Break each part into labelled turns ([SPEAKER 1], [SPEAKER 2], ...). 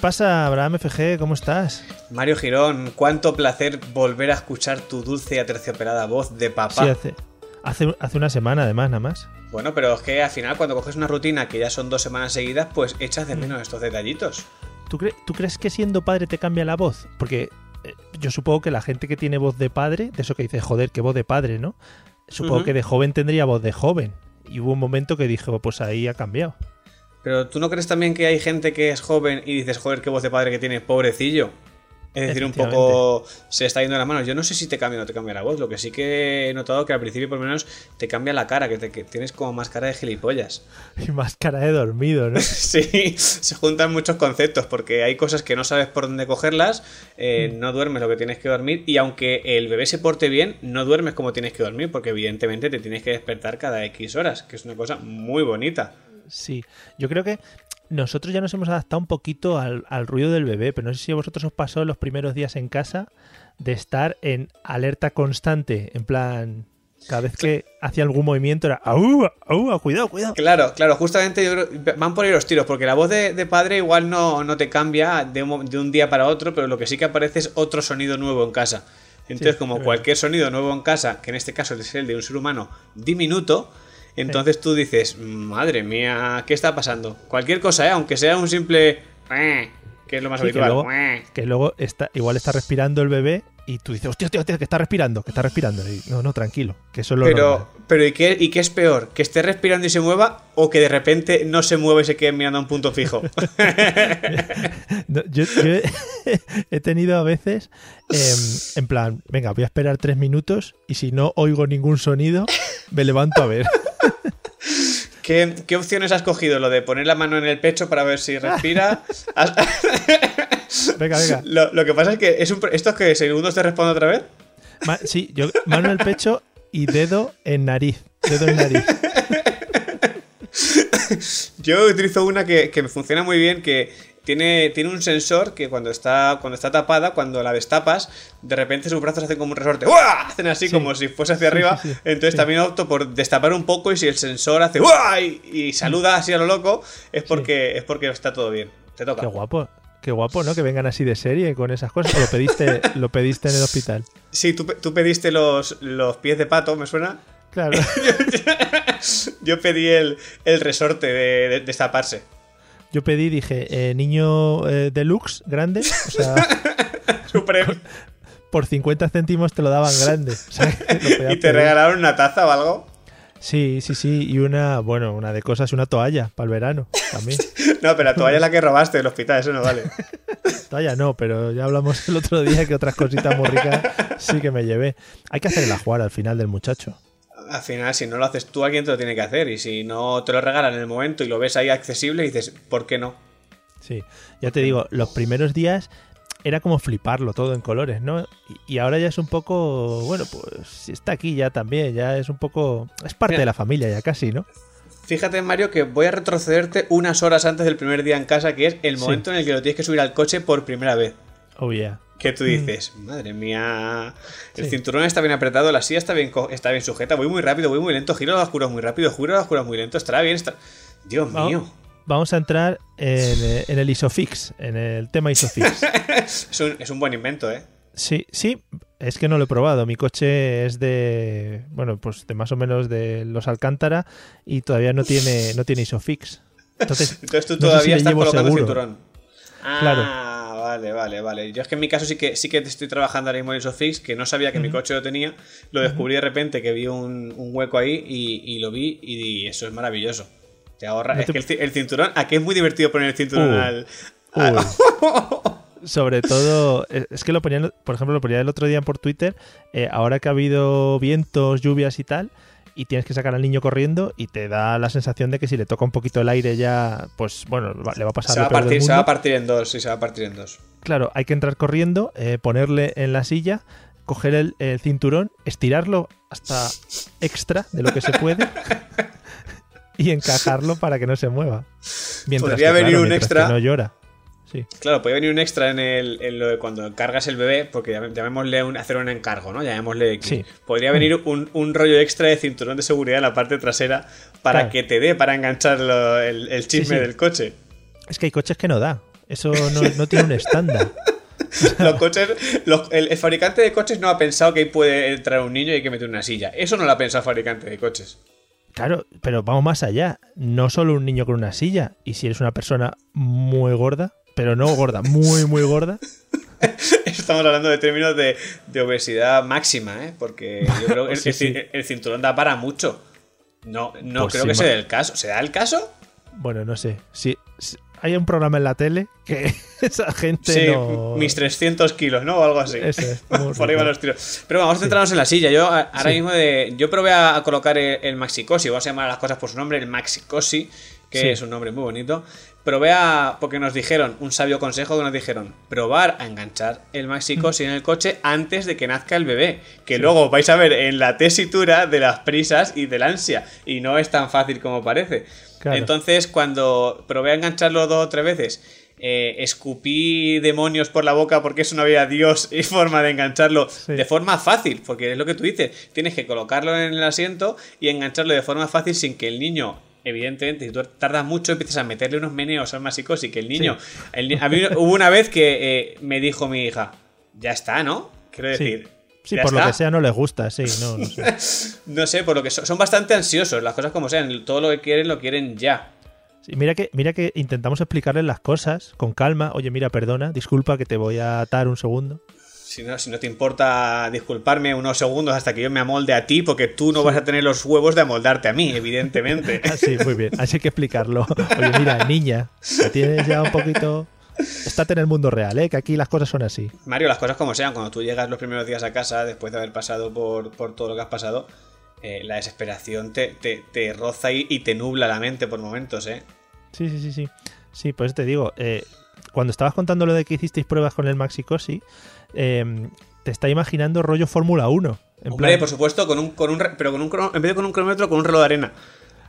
[SPEAKER 1] Pasa, Abraham FG? ¿Cómo estás?
[SPEAKER 2] Mario Girón, cuánto placer volver a escuchar tu dulce y aterciopelada voz de papá.
[SPEAKER 1] Sí, hace, hace, hace una semana además, nada más.
[SPEAKER 2] Bueno, pero es que al final cuando coges una rutina que ya son dos semanas seguidas, pues echas de menos estos detallitos.
[SPEAKER 1] ¿Tú, cre- tú crees que siendo padre te cambia la voz? Porque eh, yo supongo que la gente que tiene voz de padre, de eso que dice, joder, qué voz de padre, ¿no? Supongo que de joven tendría voz de joven. Y hubo un momento que dije, pues ahí ha cambiado.
[SPEAKER 2] Pero ¿tú no crees también que hay gente que es joven y dices, joder, qué voz de padre que tiene, pobrecillo? Es decir, un poco se está yendo de las manos. Yo no sé si te cambia o no te cambia la voz. Lo que sí que he notado que al principio por lo menos te cambia la cara, que, te- que tienes como más cara de gilipollas.
[SPEAKER 1] Y más cara de dormido, ¿no?
[SPEAKER 2] Sí, se juntan muchos conceptos porque hay cosas que no sabes por dónde cogerlas, eh, no duermes lo que tienes que dormir y aunque el bebé se porte bien, no duermes como tienes que dormir porque evidentemente te tienes que despertar cada X horas, que es una cosa muy bonita.
[SPEAKER 1] Sí, yo creo que nosotros ya nos hemos adaptado un poquito al, al ruido del bebé, pero no sé si a vosotros os pasó los primeros días en casa de estar en alerta constante, en plan, cada vez que hacía algún movimiento era, ¡au, au, cuidado, cuidado!
[SPEAKER 2] Claro, claro, justamente yo creo- van por ahí los tiros, porque la voz de, de padre igual no, no te cambia de un, de un día para otro, pero lo que sí que aparece es otro sonido nuevo en casa. Entonces,
[SPEAKER 1] Sí,
[SPEAKER 2] como cualquier sonido nuevo en casa, que en este caso es el de un ser humano diminuto, entonces tú dices, madre mía, ¿qué está pasando? Cualquier cosa, ¿eh? aunque sea un simple... Que es lo más
[SPEAKER 1] Sí, que
[SPEAKER 2] habitual.
[SPEAKER 1] luego, que luego está, igual está respirando el bebé y tú dices, hostia, hostia, hostia, que está respirando, que está respirando. Y, no, no, tranquilo, que eso es lo normal.
[SPEAKER 2] Pero, pero ¿y qué, ¿y qué es peor? ¿Que esté respirando y se mueva o que de repente no se mueva y se quede mirando a un punto fijo?
[SPEAKER 1] No, yo yo he, he tenido a veces, em, en plan, venga, voy a esperar tres minutos y si no oigo ningún sonido, me levanto a ver.
[SPEAKER 2] ¿Qué, qué opciones has cogido? ¿Lo de poner la mano en el pecho para ver si respira?
[SPEAKER 1] Venga, venga.
[SPEAKER 2] lo, lo que pasa es que es un, ¿esto es que segundos te respondo otra vez?
[SPEAKER 1] Ma- sí, yo mano en el pecho y dedo en nariz. Dedo en nariz.
[SPEAKER 2] Yo utilizo una que, que me funciona muy bien, que tiene, tiene un sensor que cuando está, cuando está tapada, cuando la destapas, de repente sus brazos hacen como un resorte. ¡Uah! Hacen así
[SPEAKER 1] Sí.
[SPEAKER 2] como si fuese hacia arriba. Entonces
[SPEAKER 1] Sí.
[SPEAKER 2] también opto por destapar un poco y si el sensor hace ¡Uah! y, y saluda así a lo loco, es porque, es porque está todo bien. Te toca.
[SPEAKER 1] Qué guapo. Qué guapo, ¿no? Que vengan así de serie con esas cosas. ¿O lo pediste, lo pediste en el hospital?
[SPEAKER 2] Sí, tú, tú pediste los, los pies de pato, ¿me suena?
[SPEAKER 1] Claro.
[SPEAKER 2] Yo pedí el, el resorte de, de destaparse.
[SPEAKER 1] Yo pedí, dije, eh, niño eh, deluxe, grande. O sea,
[SPEAKER 2] Supremo.
[SPEAKER 1] por 50 céntimos te lo daban grande. O sea, que lo podías
[SPEAKER 2] ¿Y te
[SPEAKER 1] pedir.
[SPEAKER 2] regalaron una taza o algo?
[SPEAKER 1] Sí, sí, sí. Y una, bueno, una de cosas, una toalla para el verano también.
[SPEAKER 2] No, pero la toalla es la que robaste del hospital, eso no vale.
[SPEAKER 1] Toalla no, pero ya hablamos el otro día que otras cositas muy ricas sí que me llevé. Hay que hacer el ajuar al final del muchacho.
[SPEAKER 2] Al final, si no lo haces tú, alguien te lo tiene que hacer. Y si no te lo regalan en el momento y lo ves ahí accesible, dices, ¿por qué no?
[SPEAKER 1] Sí, ya te digo, los primeros días era como fliparlo todo en colores, ¿no? Y, ahora ya es un poco, bueno, pues está aquí ya también, ya es un poco, es parte
[SPEAKER 2] Mira.
[SPEAKER 1] de la familia ya casi, ¿no?
[SPEAKER 2] Fíjate, Mario, que voy a retrocederte unas horas antes del primer día en casa, que es el
[SPEAKER 1] Sí.
[SPEAKER 2] momento en el que lo tienes que subir al coche por primera vez.
[SPEAKER 1] Oh yeah.
[SPEAKER 2] Que tú dices, madre mía, el
[SPEAKER 1] Sí.
[SPEAKER 2] cinturón está bien apretado, la silla está bien, está bien sujeta, voy muy rápido, voy muy lento, giro los oscuros muy rápido, giro los oscuros muy lento, estará bien, está... Dios
[SPEAKER 1] Va-
[SPEAKER 2] mío.
[SPEAKER 1] Vamos a entrar en, en el Isofix, en el tema Isofix.
[SPEAKER 2] Es un, es un buen invento, ¿eh?
[SPEAKER 1] Sí, sí, es que no lo he probado. Mi coche es de, bueno, pues de más o menos de los Alcántara y todavía no tiene, no tiene Isofix. Entonces,
[SPEAKER 2] Entonces tú
[SPEAKER 1] no sé
[SPEAKER 2] todavía
[SPEAKER 1] si
[SPEAKER 2] estás colocando
[SPEAKER 1] seguro.
[SPEAKER 2] cinturón. Ah,
[SPEAKER 1] Claro.
[SPEAKER 2] Vale, vale, vale. Yo es que en mi caso sí que sí que estoy trabajando ahora mismo en Isofix, que no sabía que mi coche lo tenía. Lo descubrí de repente que vi un, un hueco ahí y, y lo vi y, eso es maravilloso. Te ahorra.
[SPEAKER 1] No
[SPEAKER 2] Es que el, ci- el cinturón, aquí es muy divertido poner el cinturón
[SPEAKER 1] Uh.
[SPEAKER 2] al. al-
[SPEAKER 1] Uy. Sobre todo, eh, es que lo ponían, por ejemplo, lo ponía el otro día por Twitter, eh, ahora que ha habido vientos, lluvias y tal, y tienes que sacar al niño corriendo y te da la sensación de que si le toca un poquito el aire ya, pues bueno, va- le va a pasar
[SPEAKER 2] se, va a partir, se va a partir en dos, sí, se va a partir en dos.
[SPEAKER 1] Claro, hay que entrar corriendo, eh, ponerle en la silla, coger el, el cinturón, estirarlo hasta extra de lo que se puede y encajarlo para que no se mueva. Mientras
[SPEAKER 2] Podría
[SPEAKER 1] que,
[SPEAKER 2] venir
[SPEAKER 1] claro,
[SPEAKER 2] un extra.
[SPEAKER 1] no llora. Sí.
[SPEAKER 2] Claro, puede venir un extra en, el, en lo de cuando cargas el bebé, porque llam- llamémosle un, hacer un encargo, ¿no? Llamémosle. aquí.
[SPEAKER 1] Sí.
[SPEAKER 2] Podría venir un, un rollo extra de cinturón de seguridad en la parte trasera para
[SPEAKER 1] Claro.
[SPEAKER 2] que te dé para enganchar lo- el, el chisme
[SPEAKER 1] sí.
[SPEAKER 2] del coche.
[SPEAKER 1] Es que hay coches que no da. Eso no, no tiene un estándar.
[SPEAKER 2] Los coches, los- el, el fabricante de coches no ha pensado que ahí puede entrar un niño y hay que meter una silla. Eso no lo ha pensado el fabricante de coches.
[SPEAKER 1] Claro, pero vamos más allá. No solo un niño con una silla. Y si eres una persona muy gorda, pero no gorda, muy, muy gorda.
[SPEAKER 2] Estamos hablando de términos de, de obesidad máxima, ¿eh? Porque yo creo que el,
[SPEAKER 1] Sí, sí.
[SPEAKER 2] el- cinturón da para mucho. No, no
[SPEAKER 1] Pues
[SPEAKER 2] creo
[SPEAKER 1] sí,
[SPEAKER 2] que
[SPEAKER 1] ma-
[SPEAKER 2] se dé el caso. ¿Se da el caso?
[SPEAKER 1] Bueno, no sé. Si, si- hay un programa en la tele que esa gente
[SPEAKER 2] Sí,
[SPEAKER 1] no.
[SPEAKER 2] mis 300 kilos, ¿no? O algo así.
[SPEAKER 1] Eso es, muy
[SPEAKER 2] Por ahí van los tiros. Pero vamos a centrarnos en la silla. Yo ahora mismo de, yo probé a, colocar el, el Maxi Cosi. Vamos a llamar a las cosas por su nombre, el Maxi Cosi, que
[SPEAKER 1] Sí.
[SPEAKER 2] es un nombre muy bonito. Probé a. Porque nos dijeron, un sabio consejo que nos dijeron, probar a enganchar el Maxi
[SPEAKER 1] Mm.
[SPEAKER 2] Cosi en el coche antes de que nazca el bebé. Que luego vais a ver en la tesitura de las prisas y del ansia. Y no es tan fácil como parece.
[SPEAKER 1] Claro.
[SPEAKER 2] Entonces, cuando probé a engancharlo dos o tres veces, eh, escupí demonios por la boca porque eso no había Dios y forma de engancharlo
[SPEAKER 1] Sí.
[SPEAKER 2] de forma fácil, porque es lo que tú dices, tienes que colocarlo en el asiento y engancharlo de forma fácil sin que el niño, evidentemente, si tú tardas mucho, empiezas a meterle unos meneos al masicosi, que el niño... el a mí hubo una vez que eh, me dijo mi hija, ya está, ¿no? Quiero decir...
[SPEAKER 1] Sí, por lo que sea no les gusta, sí, no, no sé.
[SPEAKER 2] No sé, por lo que so- son bastante ansiosos, las cosas como sean, todo lo que quieren lo quieren ya.
[SPEAKER 1] Sí, mira que, mira que intentamos explicarles las cosas con calma. Oye, mira, perdona, disculpa que te voy a atar un segundo.
[SPEAKER 2] Si no, si no te importa disculparme unos segundos hasta que yo me amolde a ti, porque tú no vas a tener los huevos de amoldarte a mí, evidentemente.
[SPEAKER 1] Ah, sí, muy bien. Así hay que explicarlo. Oye, mira, niña, tienes ya un poquito. Estate en el mundo real, ¿eh? Que aquí las cosas son así.
[SPEAKER 2] Mario, las cosas como sean, cuando tú llegas los primeros días a casa, después de haber pasado por, por todo lo que has pasado, eh, la desesperación te, te, te roza y, y te nubla la mente por momentos, ¿eh?
[SPEAKER 1] Sí, sí, sí, sí. Sí, pues te digo, eh, cuando estabas contando lo de que hicisteis pruebas con el Maxi Cosi, eh, te está imaginando rollo Fórmula 1. En
[SPEAKER 2] Hombre,
[SPEAKER 1] plan-
[SPEAKER 2] por supuesto, con un, con un, pero con un en vez de con un cronómetro, con un reloj de arena.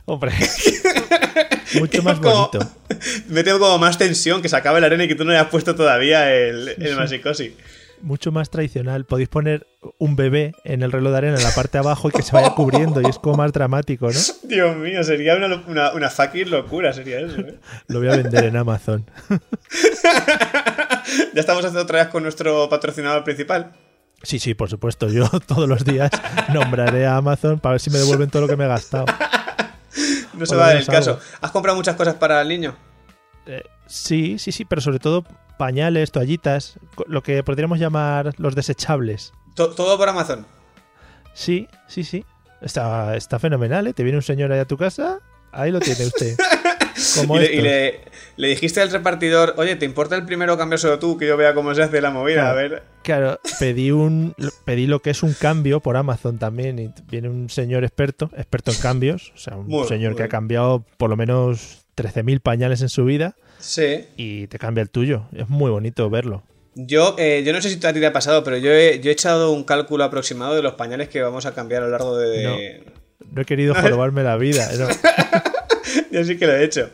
[SPEAKER 1] Hombre, mucho más
[SPEAKER 2] Como-
[SPEAKER 1] bonito.
[SPEAKER 2] Me tengo como más tensión que se acabe la arena y que tú no le has puesto todavía el, el. Masicosi.
[SPEAKER 1] Mucho más tradicional. Podéis poner un bebé en el reloj de arena en la parte de abajo y que se vaya cubriendo y es como más dramático, ¿no?
[SPEAKER 2] Dios mío, sería una, una, una fucking locura, sería eso, ¿eh?
[SPEAKER 1] Lo voy a vender en Amazon.
[SPEAKER 2] Ya estamos haciendo otra vez con nuestro patrocinador principal.
[SPEAKER 1] Sí, sí, por supuesto. Yo todos los días nombraré a Amazon para ver si me devuelven todo lo que me he gastado.
[SPEAKER 2] No se va a dar el caso. ¿Has comprado muchas cosas para el niño?
[SPEAKER 1] Eh, sí, sí, sí, pero sobre todo pañales, toallitas, lo que podríamos llamar los desechables.
[SPEAKER 2] To- todo por Amazon.
[SPEAKER 1] Sí, sí, sí. Está, está fenomenal, ¿eh? Te viene un señor ahí a tu casa, ahí lo tiene usted. Como
[SPEAKER 2] y le, y le- le dijiste al repartidor, oye, ¿te importa el primero cambiárselo tú? Que yo vea cómo se hace la movida. A ver.
[SPEAKER 1] Claro, pedí un pedí lo que es un cambio por Amazon también y viene un señor experto, experto en cambios, o sea, un
[SPEAKER 2] Muy-
[SPEAKER 1] señor
[SPEAKER 2] muy
[SPEAKER 1] que ha cambiado por lo menos 13.000 pañales en su vida
[SPEAKER 2] Sí.
[SPEAKER 1] y te cambia el tuyo. Es muy bonito verlo.
[SPEAKER 2] Yo, eh, yo no sé si a ti te ha pasado, pero yo he, yo he echado un cálculo aproximado de los pañales que vamos a cambiar a lo largo de.
[SPEAKER 1] No he querido jorobarme la vida. no.
[SPEAKER 2] Yo sí que lo he hecho.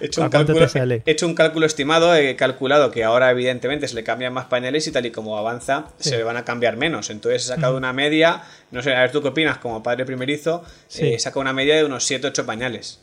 [SPEAKER 2] He hecho,
[SPEAKER 1] ¿A
[SPEAKER 2] un cálculo,
[SPEAKER 1] te sale?
[SPEAKER 2] he hecho un cálculo estimado, he calculado que ahora evidentemente se le cambian más pañales y tal y como avanza
[SPEAKER 1] Sí.
[SPEAKER 2] se le van a cambiar menos. Entonces he sacado una media, no sé, a ver tú qué opinas como padre primerizo,
[SPEAKER 1] Sí.
[SPEAKER 2] eh, he sacado una media de unos 7-8 pañales.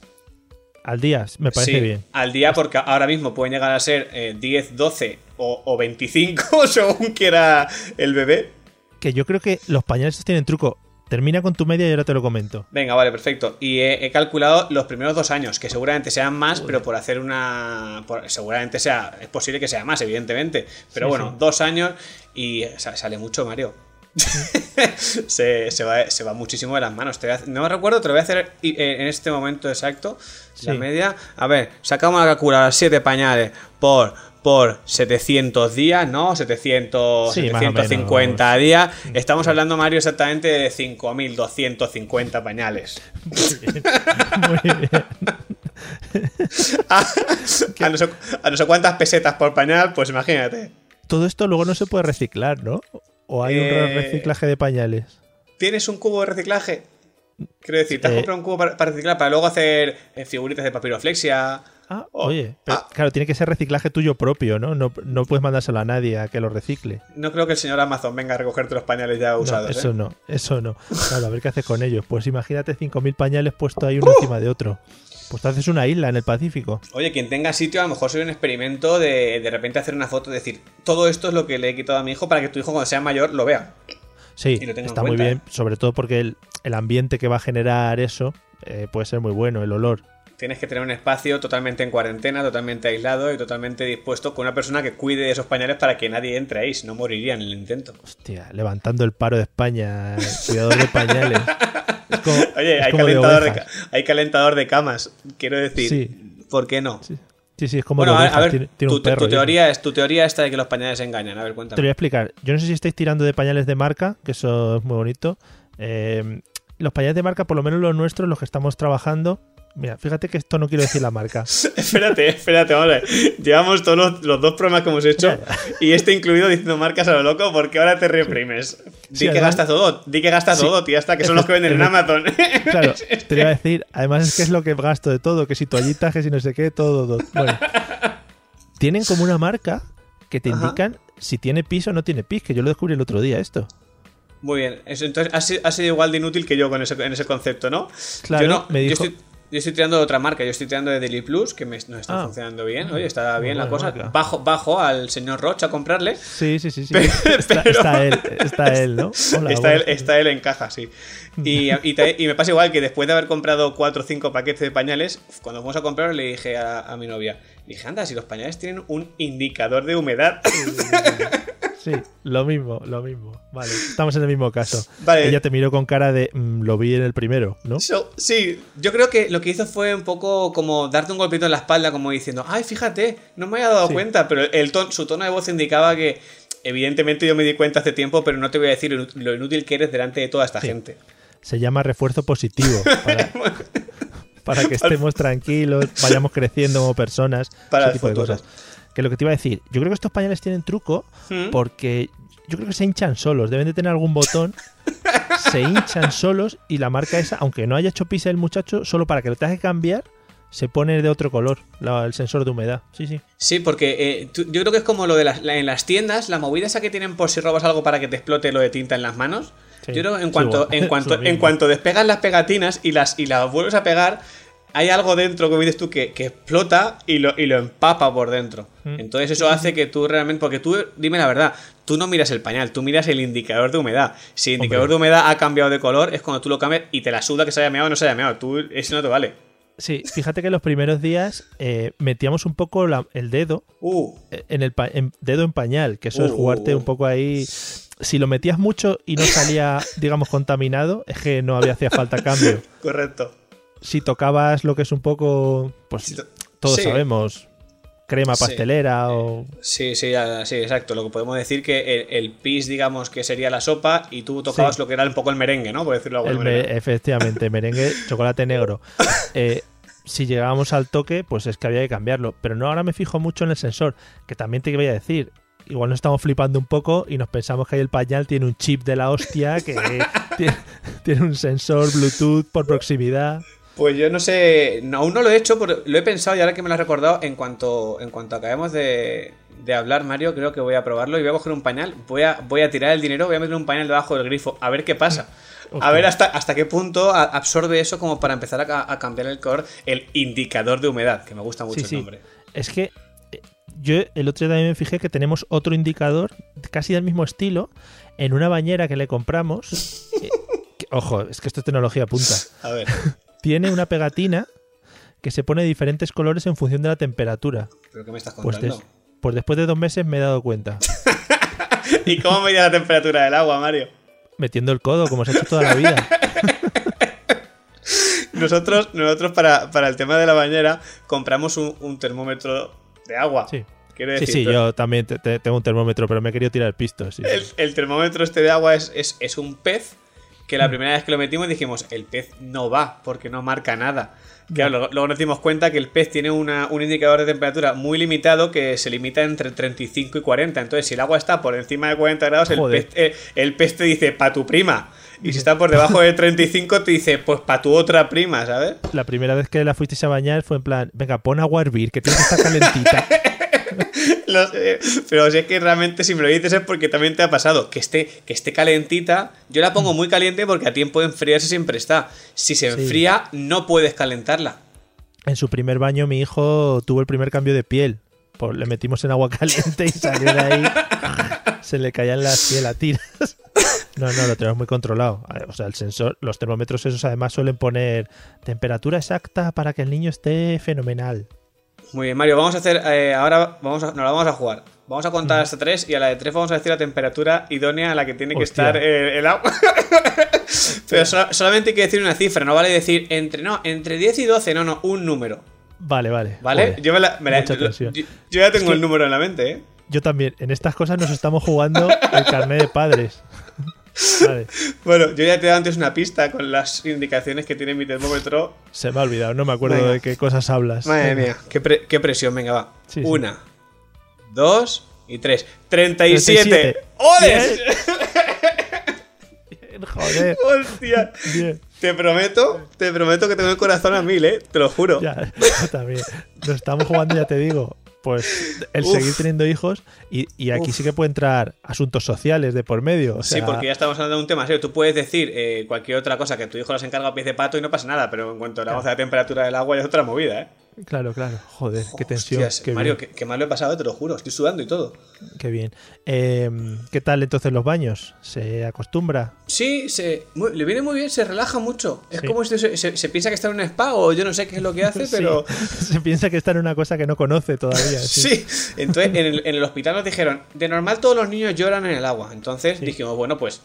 [SPEAKER 1] Al día, me parece
[SPEAKER 2] Sí,
[SPEAKER 1] bien.
[SPEAKER 2] Al día porque ahora mismo pueden llegar a ser eh, 10, 12 o, o 25 según quiera el bebé.
[SPEAKER 1] Que yo creo que los pañales tienen truco. termina con tu media y ahora te lo comento.
[SPEAKER 2] Venga, vale, perfecto. Y he, he calculado los primeros dos años, que seguramente sean más, pero por hacer una. por- seguramente sea. Es posible que sea más, evidentemente. Pero
[SPEAKER 1] Sí,
[SPEAKER 2] bueno,
[SPEAKER 1] sí.
[SPEAKER 2] dos años y sa- sale mucho, Mario. se, se va, se va muchísimo de las manos. Te a no me recuerdo, te lo voy a hacer eh, en este momento exacto. La media. A ver, sacamos la calculadora 7 pañales por, por 700 días, ¿no? 700,
[SPEAKER 1] Sí, más o menos,
[SPEAKER 2] 750 días. Estamos hablando, Mario, exactamente de 5.250 pañales.
[SPEAKER 1] Muy bien.
[SPEAKER 2] a, no sé, a no sé cuántas pesetas por pañal, pues imagínate.
[SPEAKER 1] Todo esto luego no se puede reciclar, ¿no? ¿O hay un
[SPEAKER 2] Eh,
[SPEAKER 1] reciclaje de pañales?
[SPEAKER 2] ¿Tienes un cubo de reciclaje? Quiero decir, ¿te has
[SPEAKER 1] Eh.
[SPEAKER 2] comprado un cubo para, para reciclar para luego hacer eh, figuritas de papiroflexia?
[SPEAKER 1] Ah, oye, pero,
[SPEAKER 2] ah.
[SPEAKER 1] claro, tiene que ser reciclaje tuyo propio, ¿no? ¿no? No puedes mandárselo a nadie a que lo recicle.
[SPEAKER 2] No creo que el señor Amazon venga a recogerte los pañales ya
[SPEAKER 1] No,
[SPEAKER 2] usados.
[SPEAKER 1] eso
[SPEAKER 2] ¿eh?
[SPEAKER 1] no, eso no. Claro, a ver qué haces con ellos. Pues imagínate 5.000 pañales puestos ahí
[SPEAKER 2] ¡Uh!
[SPEAKER 1] uno encima de otro. Pues te haces una isla en el Pacífico.
[SPEAKER 2] Oye, quien tenga sitio, a lo mejor sería un experimento de de repente hacer una foto y decir, todo esto es lo que le he quitado a mi hijo para que tu hijo cuando sea mayor lo vea.
[SPEAKER 1] Sí,
[SPEAKER 2] lo
[SPEAKER 1] está muy bien,
[SPEAKER 2] ¿eh?
[SPEAKER 1] sobre todo porque el, el ambiente que va a generar eso eh, puede ser muy bueno, el olor.
[SPEAKER 2] Tienes que tener un espacio totalmente en cuarentena, totalmente aislado y totalmente dispuesto con una persona que cuide de esos pañales para que nadie entre ahí, si no moriría en el intento.
[SPEAKER 1] Hostia, levantando el paro de España, el cuidador de pañales. Como-
[SPEAKER 2] Oye, hay
[SPEAKER 1] de
[SPEAKER 2] calentador de,
[SPEAKER 1] ovejas.
[SPEAKER 2] ca- hay calentador de camas. Quiero decir,
[SPEAKER 1] Sí.
[SPEAKER 2] ¿por qué no?
[SPEAKER 1] Sí, sí, sí, es como
[SPEAKER 2] Bueno, a ver,
[SPEAKER 1] tiene, tiene
[SPEAKER 2] tu,
[SPEAKER 1] un perro.
[SPEAKER 2] tu teoría es tu teoría esta de que los pañales engañan. A ver,
[SPEAKER 1] Te lo voy a
[SPEAKER 2] cuéntame.
[SPEAKER 1] explicar. Yo no sé si estáis tirando de pañales de marca, que eso es muy bonito. Eh, los pañales de marca, por lo menos los nuestros, los que estamos trabajando. Mira, fíjate que esto no quiero decir la marca.
[SPEAKER 2] espérate, espérate, vamos a ver. Llevamos todos los, los dos programas que hemos hecho y este incluido diciendo marcas a lo loco porque ahora te reprimes. Di
[SPEAKER 1] Sí,
[SPEAKER 2] que
[SPEAKER 1] además-
[SPEAKER 2] gastas todo, di que gastas
[SPEAKER 1] Sí.
[SPEAKER 2] todo, tía, hasta que son los que venden en Amazon.
[SPEAKER 1] Claro, te iba a decir, además es que es lo que gasto de todo, que si toallitas, que si no sé qué, todo, todo. Bueno, tienen como una marca que te
[SPEAKER 2] Ajá.
[SPEAKER 1] indican si tiene pis o no tiene pis, que yo lo descubrí el otro día esto.
[SPEAKER 2] Muy bien, entonces has, sido- igual de inútil que yo con ese, en ese concepto, ¿no?
[SPEAKER 1] Claro,
[SPEAKER 2] yo no,
[SPEAKER 1] me
[SPEAKER 2] yo
[SPEAKER 1] dijo-
[SPEAKER 2] estoy, yo estoy tirando de otra marca, yo estoy tirando de Daily Plus, que me, nos está
[SPEAKER 1] Ah.
[SPEAKER 2] funcionando bien. Oye, está
[SPEAKER 1] Muy
[SPEAKER 2] bien la cosa.
[SPEAKER 1] marca.
[SPEAKER 2] Bajo, bajo al señor Roche a comprarle.
[SPEAKER 1] Sí, sí, sí, sí.
[SPEAKER 2] Pero-
[SPEAKER 1] está,
[SPEAKER 2] pero-
[SPEAKER 1] está él, está él, ¿no? Hola,
[SPEAKER 2] está, él, está él en caja, sí. Y, y, te- y me pasa igual que después de haber comprado 4 o 5 paquetes de pañales, cuando fuimos a comprar le dije a, a mi novia, dije, anda, si los pañales tienen un indicador de humedad.
[SPEAKER 1] Sí, lo mismo, lo mismo. Vale, estamos en el mismo caso.
[SPEAKER 2] Vale.
[SPEAKER 1] Ella te miró con cara de "Mm, lo vi en el primero, ¿no?
[SPEAKER 2] So- sí, yo creo que lo que hizo fue un poco como darte un golpito en la espalda, como diciendo, ay, fíjate, no me había dado
[SPEAKER 1] Sí.
[SPEAKER 2] cuenta, pero el ton- su tono de voz indicaba que evidentemente yo me di cuenta hace tiempo, pero no te voy a decir lo inú- lo inútil que eres delante de toda esta
[SPEAKER 1] Sí.
[SPEAKER 2] gente.
[SPEAKER 1] Se llama refuerzo positivo. Para, para que estemos tranquilos, vayamos creciendo como personas,
[SPEAKER 2] Para
[SPEAKER 1] ese tipo de cosas. Que lo que te iba a decir, yo creo que estos pañales tienen truco
[SPEAKER 2] ¿Mm?
[SPEAKER 1] porque yo creo que se hinchan solos, deben de tener algún botón, se hinchan solos y la marca esa, aunque no haya hecho pisa el muchacho, solo para que lo tengas que cambiar, se pone de otro color la- el sensor de humedad. Sí, sí.
[SPEAKER 2] Sí, porque eh, tú- yo creo que es como lo de las, la- en las tiendas, la movida esa que tienen por si robas algo para que te explote lo de tinta en las manos.
[SPEAKER 1] Sí,
[SPEAKER 2] yo creo que en cuanto, en cuanto, en cuanto despegas las pegatinas y las, y las vuelves a pegar, hay algo dentro, como dices tú, que, que explota y lo, y lo empapa por dentro.
[SPEAKER 1] Mm.
[SPEAKER 2] Entonces eso hace que tú realmente, porque tú, dime la verdad, tú no miras el pañal, tú miras el indicador de humedad. Si el indicador de humedad ha cambiado de color, es cuando tú lo cambias y te la suda que se haya meado o no se haya meado. Tú, eso no te vale.
[SPEAKER 1] Sí, fíjate que los primeros días eh, metíamos un poco la- el dedo
[SPEAKER 2] Uh,
[SPEAKER 1] en el pa- en- dedo en pañal, que eso es
[SPEAKER 2] Uh,
[SPEAKER 1] jugarte un poco ahí. Si lo metías mucho y no salía, digamos, contaminado, es que no había hacía falta cambio.
[SPEAKER 2] correcto.
[SPEAKER 1] Si tocabas lo que es un poco, pues
[SPEAKER 2] Si
[SPEAKER 1] todos
[SPEAKER 2] sí.
[SPEAKER 1] sabemos, crema
[SPEAKER 2] Sí.
[SPEAKER 1] pastelera o
[SPEAKER 2] Sí, sí, sí, exacto. Lo que podemos decir que el, el pis, digamos, que sería la sopa y tú tocabas
[SPEAKER 1] Sí.
[SPEAKER 2] lo que era un poco el merengue, ¿no? Por decirlo de
[SPEAKER 1] me- efectivamente merengue, chocolate negro. Eh, si llegábamos al toque, pues es que había que cambiarlo. Pero no, ahora me fijo mucho en el sensor, que también te voy a decir. Igual nos estamos flipando un poco y nos pensamos que ahí el pañal tiene un chip de la hostia que tiene, tiene un sensor Bluetooth por proximidad.
[SPEAKER 2] Pues yo no sé, no, aún no lo he hecho, pero lo he pensado y ahora que me lo has recordado, en cuanto, en cuanto acabemos de, de hablar, Mario, creo que voy a probarlo y voy a coger un pañal, voy a, voy a tirar el dinero, voy a meter un pañal debajo del grifo, a ver qué pasa. A ver hasta, hasta qué punto a- absorbe eso como para empezar a, a cambiar el color, el indicador de humedad, que me gusta mucho
[SPEAKER 1] Sí,
[SPEAKER 2] el
[SPEAKER 1] sí.
[SPEAKER 2] nombre.
[SPEAKER 1] Es que eh, yo el otro día también me fijé que tenemos otro indicador casi del mismo estilo en una bañera que le compramos. eh, que- Ojo, es que esto es tecnología punta.
[SPEAKER 2] A ver.
[SPEAKER 1] Tiene una pegatina que se pone de diferentes colores en función de la temperatura.
[SPEAKER 2] ¿Pero qué me estás
[SPEAKER 1] Pues,
[SPEAKER 2] contando?
[SPEAKER 1] des- pues después de dos meses me he dado cuenta.
[SPEAKER 2] ¿Y cómo medía la temperatura del agua, Mario?
[SPEAKER 1] Metiendo el codo, como se ha hecho toda la vida.
[SPEAKER 2] Nosotros, nosotros para, para el tema de la bañera, compramos un, un termómetro de agua.
[SPEAKER 1] Sí. Sí, sí, yo también te- te- tengo un termómetro, pero me he querido tirar el pisto. sí, sí.
[SPEAKER 2] el, el termómetro este de agua es, es, es un pez que la primera vez que lo metimos dijimos, el pez no va porque no marca nada. Claro, luego, luego nos dimos cuenta que el pez tiene una- un indicador de temperatura muy limitado que se limita entre 35 y 40. Entonces, si el agua está por encima de 40 grados, el
[SPEAKER 1] Joder.
[SPEAKER 2] pez, eh, el pez te dice, pa' tu prima. Y si está por debajo de 35, te dice, pues pa' tu otra prima, ¿sabes?
[SPEAKER 1] La primera vez que la fuisteis a bañar fue en plan, venga, pon agua a hervir, que tiene que estar calentita.
[SPEAKER 2] Lo sé, pero si es que realmente si me lo dices es porque también te ha pasado. Que esté, que esté calentita. Yo la pongo muy caliente porque a tiempo de enfriarse siempre está. Si se
[SPEAKER 1] Sí.
[SPEAKER 2] enfría, no puedes calentarla.
[SPEAKER 1] En su primer baño mi hijo tuvo el primer cambio de piel. Pues le metimos en agua caliente y salió de ahí. Se le caían las pielatinas. No, no, lo tenemos muy controlado. O sea, el sensor, los termómetros esos además suelen poner temperatura exacta para que el niño esté fenomenal.
[SPEAKER 2] Muy bien, Mario, vamos a hacer. eh, ahora vamos a, nos la vamos a jugar. Vamos a contar hasta tres y a la de tres vamos a decir la temperatura idónea a la que tiene que
[SPEAKER 1] Hostia.
[SPEAKER 2] estar eh, el agua. pero so- solamente hay que decir una cifra, no vale decir entre, no, entre 10 y 12, no, no, un número.
[SPEAKER 1] Vale, vale.
[SPEAKER 2] ¿Vale?
[SPEAKER 1] Joder,
[SPEAKER 2] yo, me la- me la- yo- yo- ya tengo
[SPEAKER 1] que-
[SPEAKER 2] el número en la mente, ¿eh?
[SPEAKER 1] Yo también. En estas cosas nos estamos jugando el carnet de padres. Vale.
[SPEAKER 2] Bueno, yo ya te he dado antes una pista con las indicaciones que tiene mi termómetro.
[SPEAKER 1] Se me ha olvidado, no me acuerdo
[SPEAKER 2] Venga.
[SPEAKER 1] de qué cosas hablas.
[SPEAKER 2] Madre mía, qué, pre- qué presión, venga, va.
[SPEAKER 1] Sí, sí.
[SPEAKER 2] Una, dos y tres. ¡37!
[SPEAKER 1] 37.
[SPEAKER 2] ¡Odes!
[SPEAKER 1] Joder.
[SPEAKER 2] ¡Hostia!
[SPEAKER 1] Bien.
[SPEAKER 2] Te prometo, te prometo que tengo el corazón a mil, ¿eh? Te lo juro.
[SPEAKER 1] Ya, yo también. Nos estamos jugando, ya te digo. Pues el
[SPEAKER 2] Uf.
[SPEAKER 1] seguir teniendo hijos y, y aquí
[SPEAKER 2] Uf.
[SPEAKER 1] sí que puede entrar asuntos sociales de por medio. o
[SPEAKER 2] Sí, porque ya estamos hablando de un tema serio. Tú puedes decir eh, cualquier otra cosa que tu hijo las encarga a pies de pato y no pasa nada, pero en cuanto hablamos de la temperatura del agua ya es otra movida, ¿eh?
[SPEAKER 1] Claro, claro. Joder, qué tensión.
[SPEAKER 2] Hostias,
[SPEAKER 1] qué
[SPEAKER 2] Mario, qué, qué mal lo he pasado, te lo juro. Estoy sudando y todo.
[SPEAKER 1] qué bien. Eh, ¿Qué tal entonces los baños? ¿Se acostumbra?
[SPEAKER 2] Sí, se, muy- le viene muy bien, se relaja mucho. Es
[SPEAKER 1] Sí.
[SPEAKER 2] como si se, se- se piensa que está en un spa o yo no sé qué es lo que hace, pero...
[SPEAKER 1] Sí. Se piensa que está en una cosa que no conoce todavía. Sí.
[SPEAKER 2] Sí, entonces en el, en el hospital nos dijeron, de normal todos los niños lloran en el agua. Entonces dijimos, bueno, pues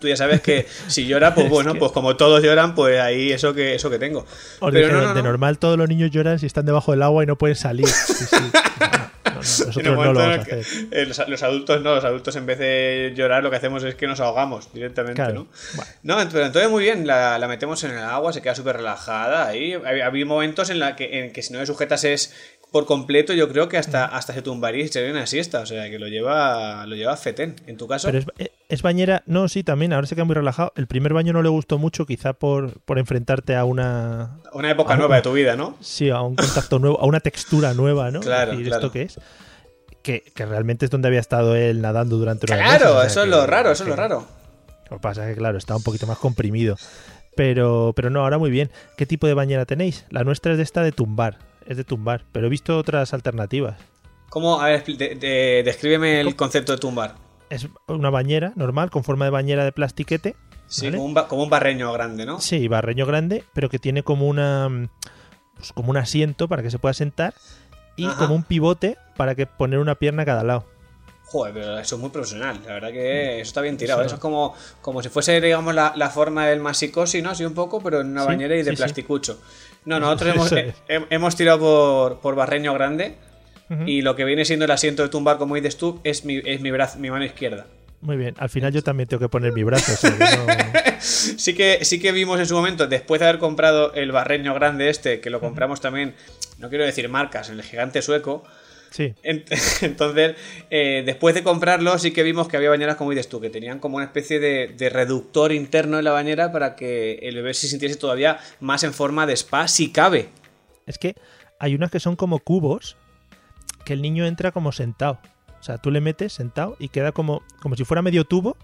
[SPEAKER 2] tú ya sabes que si llora, pues
[SPEAKER 1] Es
[SPEAKER 2] bueno, pues como todos lloran, pues ahí eso que, eso que tengo.
[SPEAKER 1] Os
[SPEAKER 2] Pero
[SPEAKER 1] dijeron,
[SPEAKER 2] no, no,
[SPEAKER 1] de
[SPEAKER 2] no.
[SPEAKER 1] normal todos los niños lloran si están debajo del agua y no pueden salir. Sí, sí. No, no, no, nosotros
[SPEAKER 2] En el
[SPEAKER 1] no lo
[SPEAKER 2] momento en
[SPEAKER 1] vamos a hacer.
[SPEAKER 2] eh, los, los adultos no, los adultos en vez de llorar lo que hacemos es que nos ahogamos directamente,
[SPEAKER 1] Claro.
[SPEAKER 2] ¿no?
[SPEAKER 1] Bueno.
[SPEAKER 2] No, pero entonces muy bien, la, la metemos en el agua, se queda súper relajada ahí. Había, había momentos en la que, en que si no le sujetas es por completo, yo creo que hasta,
[SPEAKER 1] Mm.
[SPEAKER 2] hasta se tumbaría y se haría una siesta, o sea que lo lleva, lo lleva fetén. En tu caso,
[SPEAKER 1] Pero es, eh, es bañera, no, sí, también, ahora se queda muy relajado. El primer baño no le gustó mucho, quizá por, por enfrentarte a una.
[SPEAKER 2] una época nueva de tu vida, ¿no?
[SPEAKER 1] Sí, a un contacto nuevo, a una textura nueva, ¿no?
[SPEAKER 2] Claro,
[SPEAKER 1] Decir,
[SPEAKER 2] claro.
[SPEAKER 1] ¿esto qué es? Que, que realmente es donde había estado él nadando durante meses,
[SPEAKER 2] Claro,
[SPEAKER 1] o sea
[SPEAKER 2] eso es
[SPEAKER 1] que-
[SPEAKER 2] lo raro, eso es lo raro.
[SPEAKER 1] Lo que pasa es que, claro, está un poquito más comprimido. Pero, pero no, ahora muy bien. ¿Qué tipo de bañera tenéis? La nuestra es de esta de tumbar. Es de tumbar. Pero he visto otras alternativas.
[SPEAKER 2] ¿Cómo? A ver, de- de- descríbeme el concepto de tumbar.
[SPEAKER 1] Es una bañera normal, con forma de bañera de plastiquete.
[SPEAKER 2] Sí,
[SPEAKER 1] ¿vale?
[SPEAKER 2] como, un como un barreño grande, ¿no?
[SPEAKER 1] Sí, barreño grande, pero que tiene como una pues como un asiento para que se pueda sentar y
[SPEAKER 2] Ajá.
[SPEAKER 1] como un pivote para que poner una pierna a cada lado.
[SPEAKER 2] Joder, pero eso es muy profesional. La verdad que eso está bien tirado.
[SPEAKER 1] Eso-
[SPEAKER 2] Eso, es como, como si fuese, digamos, la, la forma del masicosi, ¿no? Así un poco, pero en una
[SPEAKER 1] Sí,
[SPEAKER 2] bañera y de
[SPEAKER 1] sí.
[SPEAKER 2] plasticucho. No, nosotros hemos, eh, he- hemos tirado por, por barreño grande y lo que viene siendo el asiento de tumbar, como dices tú, es mi, es mi, brazo, mi mano izquierda.
[SPEAKER 1] Muy bien, al final yo también tengo que poner mi brazo. o sea que no-
[SPEAKER 2] Sí que, sí que vimos en su momento, después de haber comprado el barreño grande este, que lo compramos también, no quiero decir marcas, el gigante sueco,
[SPEAKER 1] Sí,
[SPEAKER 2] Ent- Entonces, eh, después de comprarlo, sí que vimos que había bañeras, como dices tú, que tenían como una especie de, de reductor interno en la bañera para que el bebé se sintiese todavía más en forma de spa, si cabe.
[SPEAKER 1] es que hay unas que son como cubos que el niño entra como sentado. O sea, tú le metes sentado y queda como, como si fuera medio tubo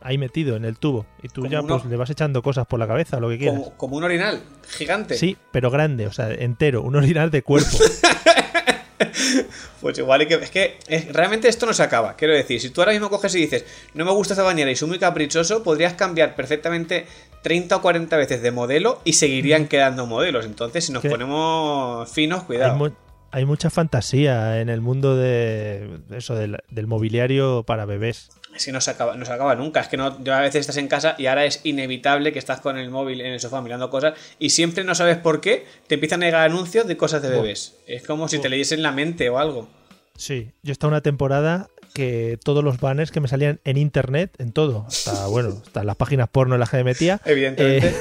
[SPEAKER 1] ahí metido en el tubo. Y tú
[SPEAKER 2] Como
[SPEAKER 1] ya pues le vas echando cosas por la cabeza, lo que quieras.
[SPEAKER 2] Como, como un orinal gigante.
[SPEAKER 1] Sí, pero grande, o sea, entero, un orinal de cuerpo.
[SPEAKER 2] Pues igual hay que. Es que es- realmente esto no se acaba. Quiero decir, si tú ahora mismo coges y dices, no me gusta esta bañera y soy muy caprichoso, podrías cambiar perfectamente 30 o 40 veces de modelo y seguirían quedando modelos. Entonces, si nos ponemos finos,
[SPEAKER 1] Hay,
[SPEAKER 2] cuidado.
[SPEAKER 1] mu- hay mucha fantasía en el mundo de eso del, del mobiliario para bebés.
[SPEAKER 2] Es que no se acaba, no se acaba nunca. Es que no, yo a veces estás en casa y ahora es inevitable que estás con el móvil en el sofá mirando cosas y siempre no sabes por qué te empiezan a llegar anuncios de cosas de bebés. Es como si te leyesen la mente o algo.
[SPEAKER 1] Sí, yo estaba una temporada que todos los banners que me salían en internet, en todo, hasta bueno, hasta las páginas porno en las que me metía,
[SPEAKER 2] Evidentemente.
[SPEAKER 1] eh,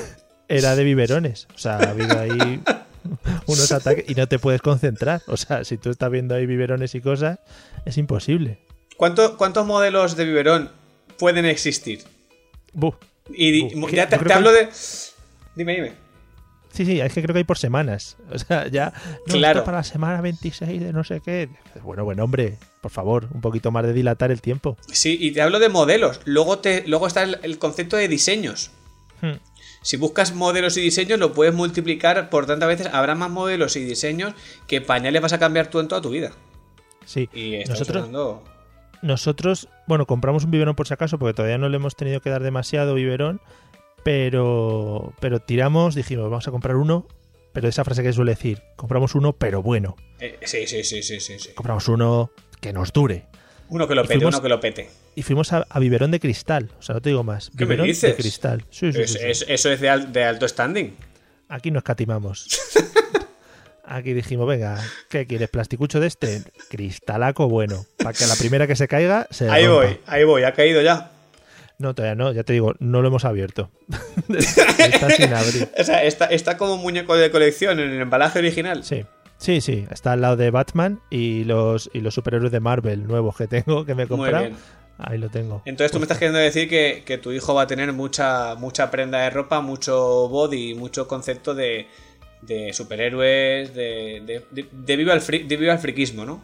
[SPEAKER 1] era de biberones. O sea, ha habido ahí unos ataques y no te puedes concentrar. O sea, si tú estás viendo ahí biberones y cosas, es imposible.
[SPEAKER 2] ¿Cuánto- ¿Cuántos modelos de biberón pueden existir?
[SPEAKER 1] Buf.
[SPEAKER 2] Y ya te, hablo
[SPEAKER 1] que-
[SPEAKER 2] de. Dime, dime.
[SPEAKER 1] Sí, sí, es que creo que hay por semanas. O sea, ya. No,
[SPEAKER 2] Claro.
[SPEAKER 1] para la semana 26 de no sé qué. Bueno, bueno, hombre, por favor, un poquito más de dilatar el tiempo.
[SPEAKER 2] Sí, y te hablo de modelos. Luego, te, luego está el, el concepto de diseños.
[SPEAKER 1] Hmm.
[SPEAKER 2] Si buscas modelos y diseños, lo puedes multiplicar por tantas veces. Habrá más modelos y diseños que pañales vas a cambiar tú en toda tu vida.
[SPEAKER 1] Sí,
[SPEAKER 2] Y
[SPEAKER 1] nosotros, nosotros, bueno, compramos un biberón por si acaso, porque todavía no le hemos tenido que dar demasiado biberón, pero, pero tiramos, dijimos, vamos a comprar uno, pero esa frase que suele decir, compramos uno, pero bueno,
[SPEAKER 2] Eh, sí, sí, sí, sí, sí.
[SPEAKER 1] compramos uno que nos dure.
[SPEAKER 2] Uno que lo pete,
[SPEAKER 1] fuimos-
[SPEAKER 2] uno que lo pete.
[SPEAKER 1] Y fuimos a, a biberón de cristal, o sea, no te digo más,
[SPEAKER 2] ¿Qué me dices?
[SPEAKER 1] de cristal. Sí, sí,
[SPEAKER 2] Es-
[SPEAKER 1] sí, sí.
[SPEAKER 2] es- eso es de, al- de alto standing.
[SPEAKER 1] Aquí no escatimamos. Aquí dijimos, venga, ¿qué quieres? ¿Plasticucho de este? Cristalaco bueno. Para que a la primera que se caiga se
[SPEAKER 2] Ahí
[SPEAKER 1] rompa.
[SPEAKER 2] voy, ahí voy, ha caído ya.
[SPEAKER 1] No, todavía no, ya te digo, no lo hemos abierto. Está sin abrir.
[SPEAKER 2] O sea, está, está como muñeco de colección en el embalaje original.
[SPEAKER 1] Sí, sí, sí. Está al lado de Batman y los, y los superhéroes de Marvel nuevos que tengo, que me he comprado. Ahí lo tengo.
[SPEAKER 2] Entonces tú me estás queriendo decir que, que tu hijo va a tener mucha, mucha prenda de ropa, mucho body, mucho concepto de, de superhéroes, de, de, de- viva el fri- de viva el friquismo, ¿no?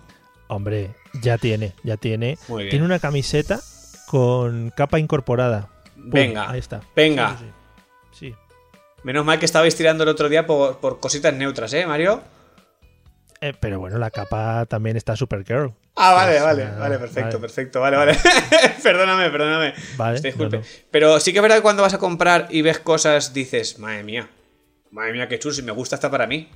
[SPEAKER 1] Hombre, ya tiene, ya tiene.
[SPEAKER 2] Muy bien.
[SPEAKER 1] Tiene una camiseta con capa incorporada. Pum,
[SPEAKER 2] Venga,
[SPEAKER 1] Ahí está.
[SPEAKER 2] venga.
[SPEAKER 1] Sí. Sí.
[SPEAKER 2] Menos mal que estabais tirando el otro día por, por cositas neutras, ¿eh, Mario?
[SPEAKER 1] Eh, pero bueno, la capa también está Supergirl.
[SPEAKER 2] Ah, vale,
[SPEAKER 1] Pues,
[SPEAKER 2] vale, vale, perfecto,
[SPEAKER 1] vale.
[SPEAKER 2] perfecto, vale, vale. perdóname, perdóname.
[SPEAKER 1] Vale,
[SPEAKER 2] disculpe.
[SPEAKER 1] no, no.
[SPEAKER 2] Pero sí que es verdad que cuando vas a comprar y ves cosas, dices, madre mía, madre mía, qué chulo, si me gusta está para mí.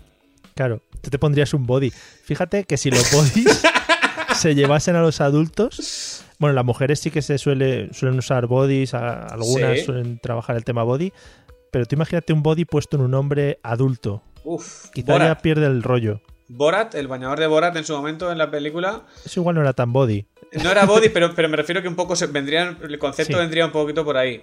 [SPEAKER 1] Claro, tú te pondrías un body. Fíjate que si los bodies se llevasen a los adultos, bueno, las mujeres sí que se suele, suelen usar bodies, algunas
[SPEAKER 2] Sí.
[SPEAKER 1] suelen trabajar el tema body, pero tú imagínate un body puesto en un hombre adulto.
[SPEAKER 2] Uf,
[SPEAKER 1] Quizá ya pierde el rollo.
[SPEAKER 2] Borat, el bañador de Borat en su momento en la película,
[SPEAKER 1] Eso igual no era tan body.
[SPEAKER 2] no era body, pero, pero me refiero que un poco se vendría, el concepto
[SPEAKER 1] Sí.
[SPEAKER 2] vendría un poquito por ahí.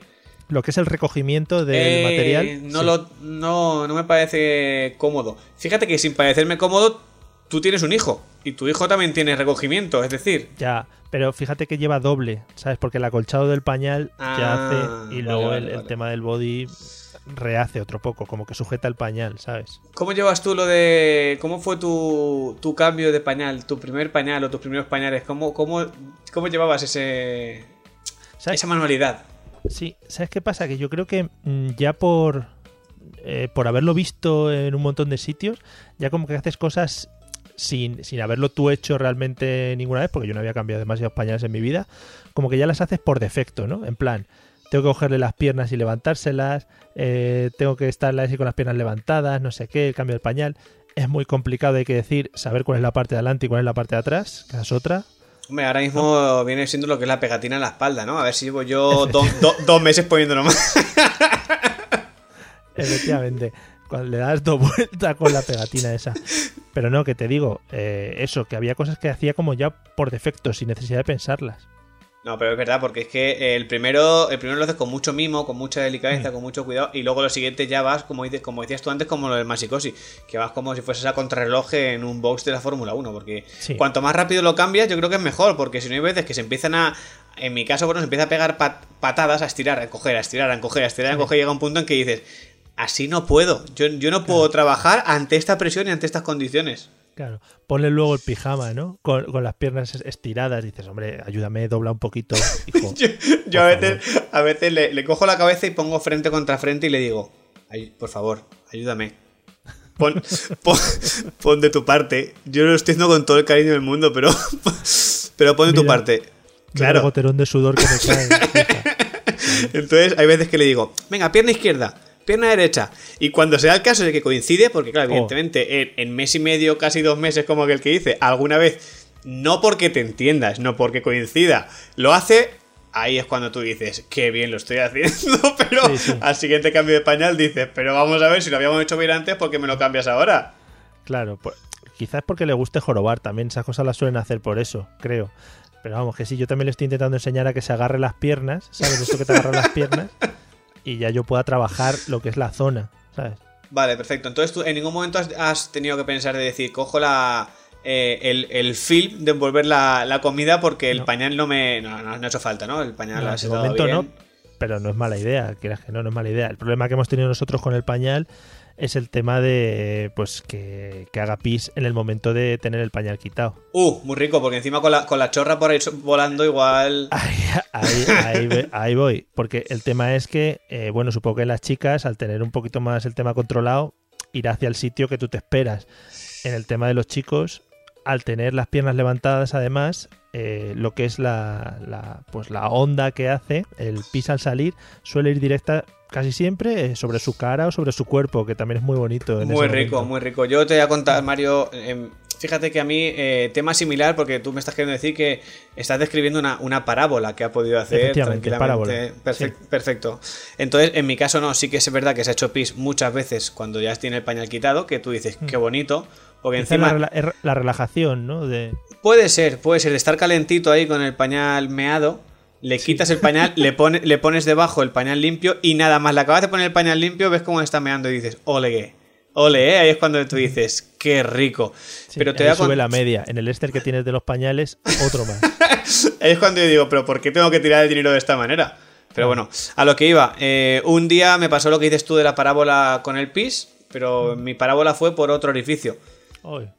[SPEAKER 1] Lo que es el recogimiento del
[SPEAKER 2] Eh,
[SPEAKER 1] material.
[SPEAKER 2] No,
[SPEAKER 1] sí.
[SPEAKER 2] lo, no, no me parece cómodo. Fíjate que sin parecerme cómodo, tú tienes un hijo. Y tu hijo también tiene recogimiento. Es decir,
[SPEAKER 1] Ya, pero fíjate que lleva doble, ¿sabes? Porque el acolchado del pañal ya
[SPEAKER 2] Ah,
[SPEAKER 1] hace y luego
[SPEAKER 2] vale,
[SPEAKER 1] el, el
[SPEAKER 2] vale.
[SPEAKER 1] tema del body rehace otro poco, como que sujeta el pañal, ¿sabes?
[SPEAKER 2] ¿cómo llevas tú lo de. ¿Cómo fue tu, tu cambio de pañal? Tu primer pañal o tus primeros pañales. ¿Cómo, cómo, cómo llevabas ese,
[SPEAKER 1] ¿Sabes?
[SPEAKER 2] esa manualidad?
[SPEAKER 1] Sí, ¿sabes qué pasa? Que yo creo que mm, ya por, eh, por haberlo visto en un montón de sitios, ya como que haces cosas sin, sin haberlo tú hecho realmente ninguna vez, porque yo no había cambiado demasiados pañales en mi vida, como que ya las haces por defecto, ¿no? En plan, tengo que cogerle las piernas y levantárselas, eh, tengo que estar así con las piernas levantadas, no sé qué, el cambio del pañal. Es muy complicado, hay que decir, saber cuál es la parte de adelante y cuál es la parte de atrás, que es otra.
[SPEAKER 2] Hombre, ahora mismo viene siendo lo que es la pegatina en la espalda, ¿no? A ver si llevo yo do- do- dos meses poniéndolo más.
[SPEAKER 1] Efectivamente. Cuando le das dos vueltas con la pegatina esa. Pero no, que te digo, eh, eso, que había cosas que hacía como ya por defecto, sin necesidad de pensarlas.
[SPEAKER 2] No, pero es verdad, porque es que el primero, el primero lo haces con mucho mimo, con mucha delicadeza, con mucho cuidado, y luego lo siguiente ya vas, como dices, como decías tú antes, como lo del Masicosi, que vas como si fueses a contrarreloj en un box de la Fórmula 1, porque
[SPEAKER 1] Sí.
[SPEAKER 2] cuanto más rápido lo cambias, yo creo que es mejor, porque si no hay veces que se empiezan a, en mi caso, bueno, se empieza a pegar pat- patadas, a estirar, a encoger, a estirar, a encoger, a estirar, a encoger, llega un punto en que dices, así no puedo, yo, yo no puedo trabajar ante esta presión y ante estas condiciones.
[SPEAKER 1] Claro. Ponle luego el pijama, ¿no? Con, con las piernas es- estiradas. Dices, hombre, ayúdame, dobla un poquito, hijo.
[SPEAKER 2] Yo, yo a veces, a veces le, le cojo la cabeza y pongo frente contra frente y le digo, "Ay, por favor, ayúdame. pon, pon, pon de tu parte. Yo lo estoy haciendo con todo el cariño del mundo, pero, pero pon de tu parte. Claro.
[SPEAKER 1] goterón de sudor que me cae.
[SPEAKER 2] Entonces hay veces que le digo, venga, pierna izquierda, pierna derecha. Y cuando sea el caso de que coincide, porque claro,
[SPEAKER 1] Oh.
[SPEAKER 2] evidentemente en, en mes y medio, casi dos meses, como aquel que dice, alguna vez, no porque te entiendas, no porque coincida, lo hace, ahí es cuando tú dices, qué bien lo estoy haciendo, pero
[SPEAKER 1] Sí, sí.
[SPEAKER 2] al siguiente cambio de pañal dices, pero vamos a ver si lo habíamos hecho bien antes, ¿por qué me lo cambias ahora?
[SPEAKER 1] Claro, pues, quizás porque le guste jorobar también. Esas cosas las suelen hacer por eso, creo. Pero vamos, que sí, yo también le estoy intentando enseñar a que se agarre las piernas, ¿sabes? Esto que te agarra las piernas y ya yo pueda trabajar lo que es la zona, ¿sabes?
[SPEAKER 2] Vale, perfecto. Entonces tú en ningún momento has, has tenido que pensar de decir, cojo la eh, el, el film de envolver la, la comida porque el
[SPEAKER 1] No.
[SPEAKER 2] pañal no me. No, no, no ha hecho falta, ¿no? El pañal
[SPEAKER 1] No,
[SPEAKER 2] ha sido
[SPEAKER 1] momento
[SPEAKER 2] bien.
[SPEAKER 1] no, pero no es mala idea, quieras que no, no es mala idea. El problema que hemos tenido nosotros con el pañal es el tema de pues que, que haga pis en el momento de tener el pañal quitado.
[SPEAKER 2] Uh, muy rico, porque encima con la, con la chorra por ahí volando igual.
[SPEAKER 1] Ahí, ahí, ahí ve- ahí voy. Porque el tema es que, eh, bueno, supongo que las chicas, al tener un poquito más el tema controlado, irá hacia el sitio que tú te esperas. En el tema de los chicos, al tener las piernas levantadas, además, eh, lo que es la, la, pues la onda que hace, el pis al salir, suele ir directa casi siempre eh, sobre su cara o sobre su cuerpo, que también es muy bonito. en
[SPEAKER 2] Muy rico,
[SPEAKER 1] momento.
[SPEAKER 2] muy rico. Yo te voy a contar, Mario. em, fíjate que a mí, eh, tema similar, porque tú me estás queriendo decir que estás describiendo una, una parábola que ha podido hacer tranquilamente.
[SPEAKER 1] parábola,
[SPEAKER 2] Perfec- Perfecto. Entonces, en mi caso, no, sí que es verdad que se ha hecho pis muchas veces cuando ya tiene el pañal quitado, que tú dices, qué bonito. Porque
[SPEAKER 1] Quizá
[SPEAKER 2] encima.
[SPEAKER 1] la, la relajación, ¿no? De,
[SPEAKER 2] Puede ser, puede ser, de estar calentito ahí con el pañal meado, le quitas el pañal, le, pone- le pones debajo el pañal limpio y nada más, le acabas de poner el pañal limpio, ves cómo está meando y dices, ole, ole, eh", ahí es cuando tú dices, qué rico.
[SPEAKER 1] sí,
[SPEAKER 2] Pero te
[SPEAKER 1] ahí
[SPEAKER 2] voy a con-
[SPEAKER 1] sube la media. En el Esther que tienes de los pañales, otro más.
[SPEAKER 2] Ahí es cuando yo digo, pero ¿por qué tengo que tirar el dinero de esta manera? Pero bueno, a lo que iba, eh, un día me pasó lo que dices tú de la parábola con el pis, pero mi parábola fue por otro orificio.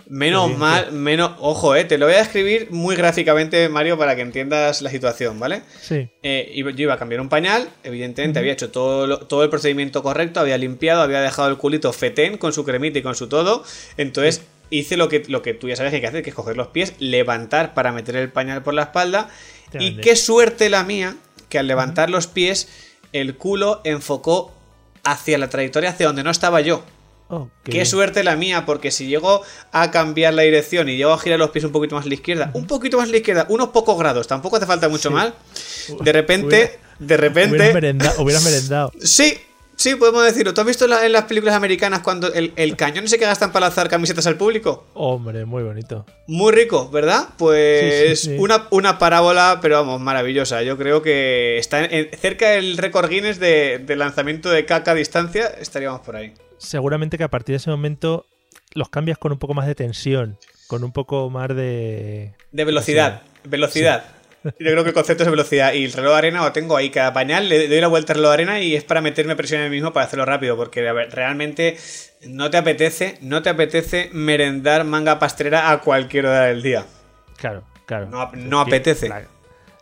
[SPEAKER 2] Menos
[SPEAKER 1] bien,
[SPEAKER 2] mal, menos. Ojo, eh, te lo voy a escribir muy gráficamente, Mario, para que entiendas la situación, ¿vale?
[SPEAKER 1] Sí.
[SPEAKER 2] Eh, yo iba a cambiar un pañal, evidentemente había hecho todo, lo- todo el procedimiento correcto, había limpiado, había dejado el culito fetén con su cremita y con su todo. Entonces hice lo que, lo que tú ya sabes que hay que hacer, que es coger los pies, levantar para meter el pañal por la espalda. Y qué suerte la mía, que al levantar los pies, el culo enfocó hacia la trayectoria hacia donde no estaba yo.
[SPEAKER 1] Oh, qué
[SPEAKER 2] suerte la mía, porque si llego a cambiar la dirección y llego a girar los pies un poquito más a la izquierda, un poquito más a la izquierda, unos pocos grados, tampoco hace falta mucho mal. De repente, de repente.
[SPEAKER 1] Hubieras merendado, hubieras merendado.
[SPEAKER 2] Sí, sí, podemos decirlo. ¿Tú has visto en las películas americanas cuando el, el cañón ese que gastan para lanzar camisetas al público?
[SPEAKER 1] Hombre, muy bonito.
[SPEAKER 2] Muy rico, ¿verdad? Pues
[SPEAKER 1] Sí, sí, sí.
[SPEAKER 2] Una, una parábola, pero vamos, maravillosa. Yo creo que está en- cerca del récord Guinness de, de lanzamiento de caca a distancia, estaríamos por ahí.
[SPEAKER 1] Seguramente que a partir de ese momento los cambias con un poco más de tensión, con un poco más de...
[SPEAKER 2] De velocidad, velocidad. Yo creo que el concepto es velocidad. Y el reloj de arena lo tengo ahí. Cada pañal le doy la vuelta al reloj de arena y es para meterme presión en mí mismo para hacerlo rápido. Porque a ver, realmente no te apetece, no te apetece merendar manga pastrera a cualquier hora del día.
[SPEAKER 1] Claro, claro.
[SPEAKER 2] No no apetece.
[SPEAKER 1] La-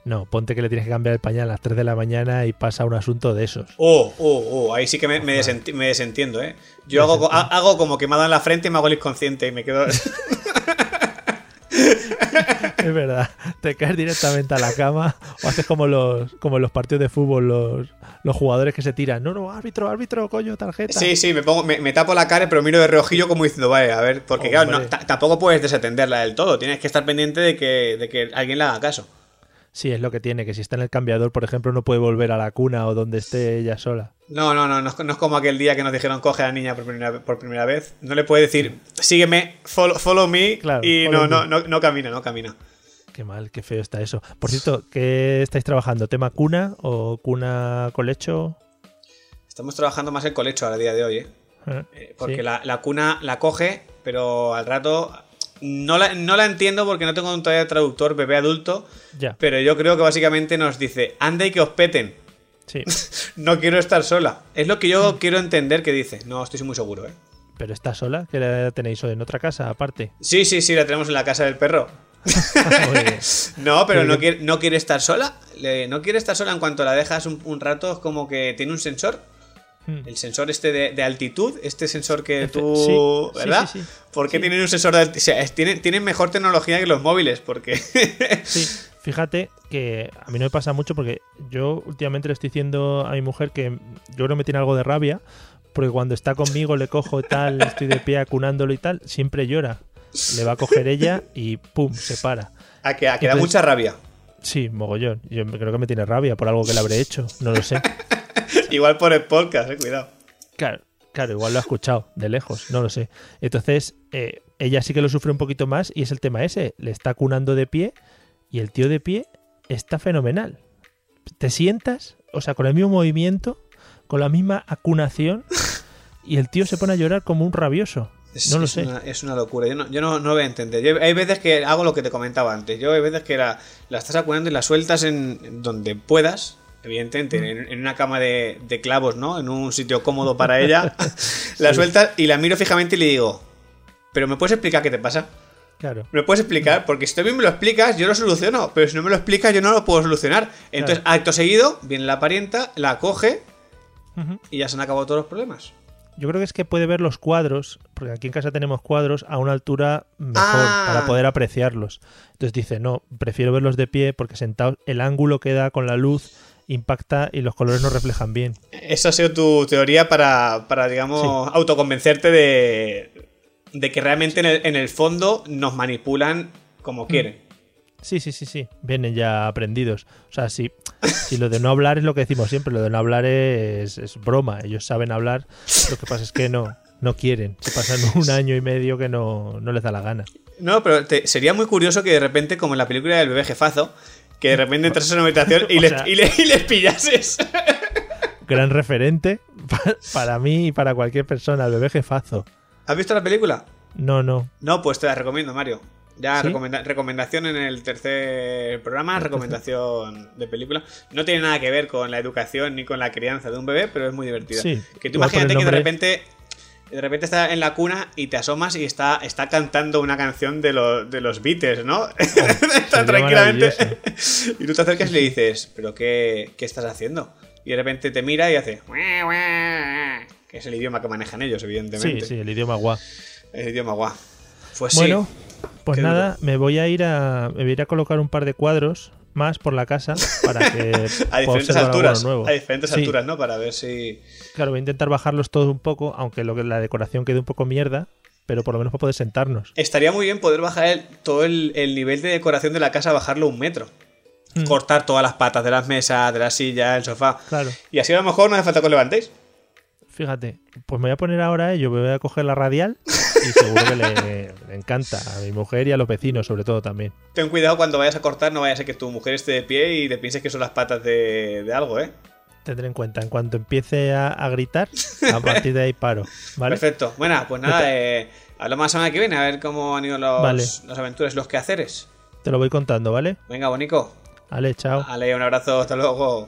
[SPEAKER 1] No, ponte que le tienes que cambiar el pañal a las 3 de la mañana y pasa un asunto de esos.
[SPEAKER 2] Oh, oh, oh, ahí sí que me, me desenti- me desentiendo, ¿eh? Yo hago, ha- hago como que me ha dado en la frente y me hago el inconsciente y me quedo...
[SPEAKER 1] Es verdad, te caes directamente a la cama o haces como los como en los partidos de fútbol, los, los jugadores que se tiran. No, no, árbitro, árbitro, coño, tarjeta.
[SPEAKER 2] Sí, sí, me, pongo, me, me tapo la cara, pero miro de reojillo como diciendo, vale, a ver, porque claro, no, tampoco puedes desatenderla del todo, tienes que estar pendiente de que, de que alguien le haga caso.
[SPEAKER 1] Sí, es lo que tiene, que si está en el cambiador, por ejemplo, no puede volver a la cuna o donde esté ella sola.
[SPEAKER 2] No, no, no, no, es- no es como aquel día que nos dijeron coge a la niña por primera, por primera vez. No le puede decir, sígueme, follow, follow me,
[SPEAKER 1] Claro,
[SPEAKER 2] y
[SPEAKER 1] follow
[SPEAKER 2] no, no,
[SPEAKER 1] me.
[SPEAKER 2] no, no camina, no camina.
[SPEAKER 1] Qué mal, qué feo está eso. Por cierto, ¿qué estáis trabajando? ¿Tema cuna o cuna colecho?
[SPEAKER 2] Estamos trabajando más el colecho a día de hoy, ¿eh?
[SPEAKER 1] ¿Eh?
[SPEAKER 2] Eh, Porque
[SPEAKER 1] Sí.
[SPEAKER 2] la, la cuna la coge, pero al rato no la, no la entiendo porque no tengo un todavía traductor bebé adulto,
[SPEAKER 1] Ya,
[SPEAKER 2] pero yo creo que básicamente nos dice, anda y que os peten.
[SPEAKER 1] sí.
[SPEAKER 2] No quiero estar sola. Es lo que
[SPEAKER 1] Mm.
[SPEAKER 2] yo quiero entender que dice. No estoy muy seguro, ¿eh?
[SPEAKER 1] ¿Pero está sola? ¿Que la tenéis en otra casa aparte?
[SPEAKER 2] Sí, sí, sí, la tenemos en la casa del perro. No, pero no quiere, no quiere estar sola. No quiere estar sola en cuanto la dejas un, un rato, es como que tiene un sensor. El sensor este de, de altitud, este sensor que tú...
[SPEAKER 1] sí,
[SPEAKER 2] ¿Verdad?
[SPEAKER 1] sí, sí.
[SPEAKER 2] ¿Por qué tienen un sensor de altitud? O sea, tienen, tienen mejor tecnología que los móviles, porque...
[SPEAKER 1] Sí, fíjate que a mí no me pasa mucho porque yo últimamente le estoy diciendo a mi mujer que yo creo que me tiene algo de rabia porque cuando está conmigo le cojo y tal, estoy de pie acunándolo y tal, siempre llora. Le va a coger ella y pum, se para.
[SPEAKER 2] a que, a que da mucha rabia.
[SPEAKER 1] Sí, mogollón. Yo creo que me tiene rabia por algo que le habré hecho, no lo sé.
[SPEAKER 2] Igual por el podcast, eh, cuidado.
[SPEAKER 1] Claro, claro, igual lo ha escuchado de lejos, no lo sé. Entonces, eh, ella sí que lo sufre un poquito más y es el tema ese. Le está cunando de pie y el tío de pie está fenomenal. Te sientas, o sea, con el mismo movimiento, con la misma acunación y el tío se pone a llorar como un rabioso.
[SPEAKER 2] Es,
[SPEAKER 1] no lo
[SPEAKER 2] es
[SPEAKER 1] sé.
[SPEAKER 2] Una, es una locura. Yo no, yo no, no voy a entender. Yo- hay veces que hago lo que te comentaba antes. Yo hay veces que la, la estás acunando y la sueltas en, en donde puedas. Evidentemente,
[SPEAKER 1] Mm.
[SPEAKER 2] en, en una cama de, de clavos, ¿no? En un sitio cómodo para ella. la sueltas y la miro fijamente y le digo, ¿pero me puedes explicar qué te pasa?
[SPEAKER 1] Claro.
[SPEAKER 2] ¿Me lo puedes explicar? Porque si tú mí me lo explicas, yo lo soluciono. Pero si no me lo explicas, yo no lo puedo solucionar. Entonces, acto seguido, viene la parienta, la coge y ya se han acabado todos los problemas.
[SPEAKER 1] Yo creo que es que puede ver los cuadros, porque aquí en casa tenemos cuadros a una altura mejor
[SPEAKER 2] Ah.
[SPEAKER 1] para poder apreciarlos. Entonces dice, no, prefiero verlos de pie porque sentados el ángulo que da con la luz impacta y los colores no reflejan bien.
[SPEAKER 2] Esa ha sido tu teoría para, para digamos, autoconvencerte de, de que realmente en el, en el fondo nos manipulan como quieren.
[SPEAKER 1] Sí, sí, sí, sí, vienen ya aprendidos. O sea, sí, si lo de no hablar es lo que decimos siempre, lo de no hablar es, es broma, ellos saben hablar, lo que pasa es que no, no quieren, se pasan un año y medio que no, no les da la gana.
[SPEAKER 2] No, pero te- sería muy curioso que de repente, como en la película del bebé jefazo, que de repente entras en una habitación y, les,
[SPEAKER 1] sea-
[SPEAKER 2] y, le- y les pillases.
[SPEAKER 1] Gran referente pa- para mí y para cualquier persona, el bebé jefazo.
[SPEAKER 2] ¿Has visto la película?
[SPEAKER 1] No, no.
[SPEAKER 2] No, pues te la recomiendo, Mario. Ya,
[SPEAKER 1] ¿Sí?
[SPEAKER 2] recomenda- recomendación en el tercer programa, recomendación de película. No tiene nada que ver con la educación ni con la crianza de un bebé, pero es muy divertida.
[SPEAKER 1] Sí,
[SPEAKER 2] que tú imagínate que de repente de repente está en la cuna y te asomas y está, está cantando una canción de, los de los Beatles, ¿no? está
[SPEAKER 1] sería
[SPEAKER 2] tranquilamente. y tú te acercas y le dices, ¿pero qué, qué estás haciendo? Y de repente te mira y hace. Que es el idioma que manejan ellos,
[SPEAKER 1] Sí,
[SPEAKER 2] evidentemente.
[SPEAKER 1] sí, el idioma guau.
[SPEAKER 2] El idioma guau. Pues
[SPEAKER 1] Bueno,
[SPEAKER 2] sí.
[SPEAKER 1] pues nada,
[SPEAKER 2] duro.
[SPEAKER 1] me voy a ir a me voy a ir a colocar un par de cuadros más por la casa para que
[SPEAKER 2] A diferentes alturas.
[SPEAKER 1] nuevo.
[SPEAKER 2] A diferentes
[SPEAKER 1] Sí,
[SPEAKER 2] alturas, ¿no? Para ver si.
[SPEAKER 1] Claro, voy a intentar bajarlos todos un poco, aunque lo que la decoración quede un poco mierda, pero por lo menos para poder sentarnos.
[SPEAKER 2] Estaría muy bien poder bajar el- todo el, el nivel de decoración de la casa, bajarlo un metro.
[SPEAKER 1] Mm.
[SPEAKER 2] Cortar todas las patas de las mesas, de las sillas, el sofá.
[SPEAKER 1] Claro.
[SPEAKER 2] Y así a lo mejor no hace falta que os levantéis.
[SPEAKER 1] Fíjate, pues me voy a poner ahora ello, me voy a coger la radial y seguro que le, le encanta a mi mujer y a los vecinos, sobre todo también.
[SPEAKER 2] Ten cuidado cuando vayas a cortar, no vaya a que tu mujer esté de pie y te pienses que son las patas de, de algo, ¿eh?
[SPEAKER 1] Tendré en cuenta, en cuanto empiece a, a gritar, a partir de ahí paro, ¿vale?
[SPEAKER 2] Perfecto. Bueno, pues nada, eh, hablamos la semana que viene a ver cómo han ido los,
[SPEAKER 1] Vale.
[SPEAKER 2] las aventuras los quehaceres.
[SPEAKER 1] Te lo voy contando, ¿vale?
[SPEAKER 2] Venga, Bonico.
[SPEAKER 1] Vale, chao.
[SPEAKER 2] Ale, un abrazo, hasta luego.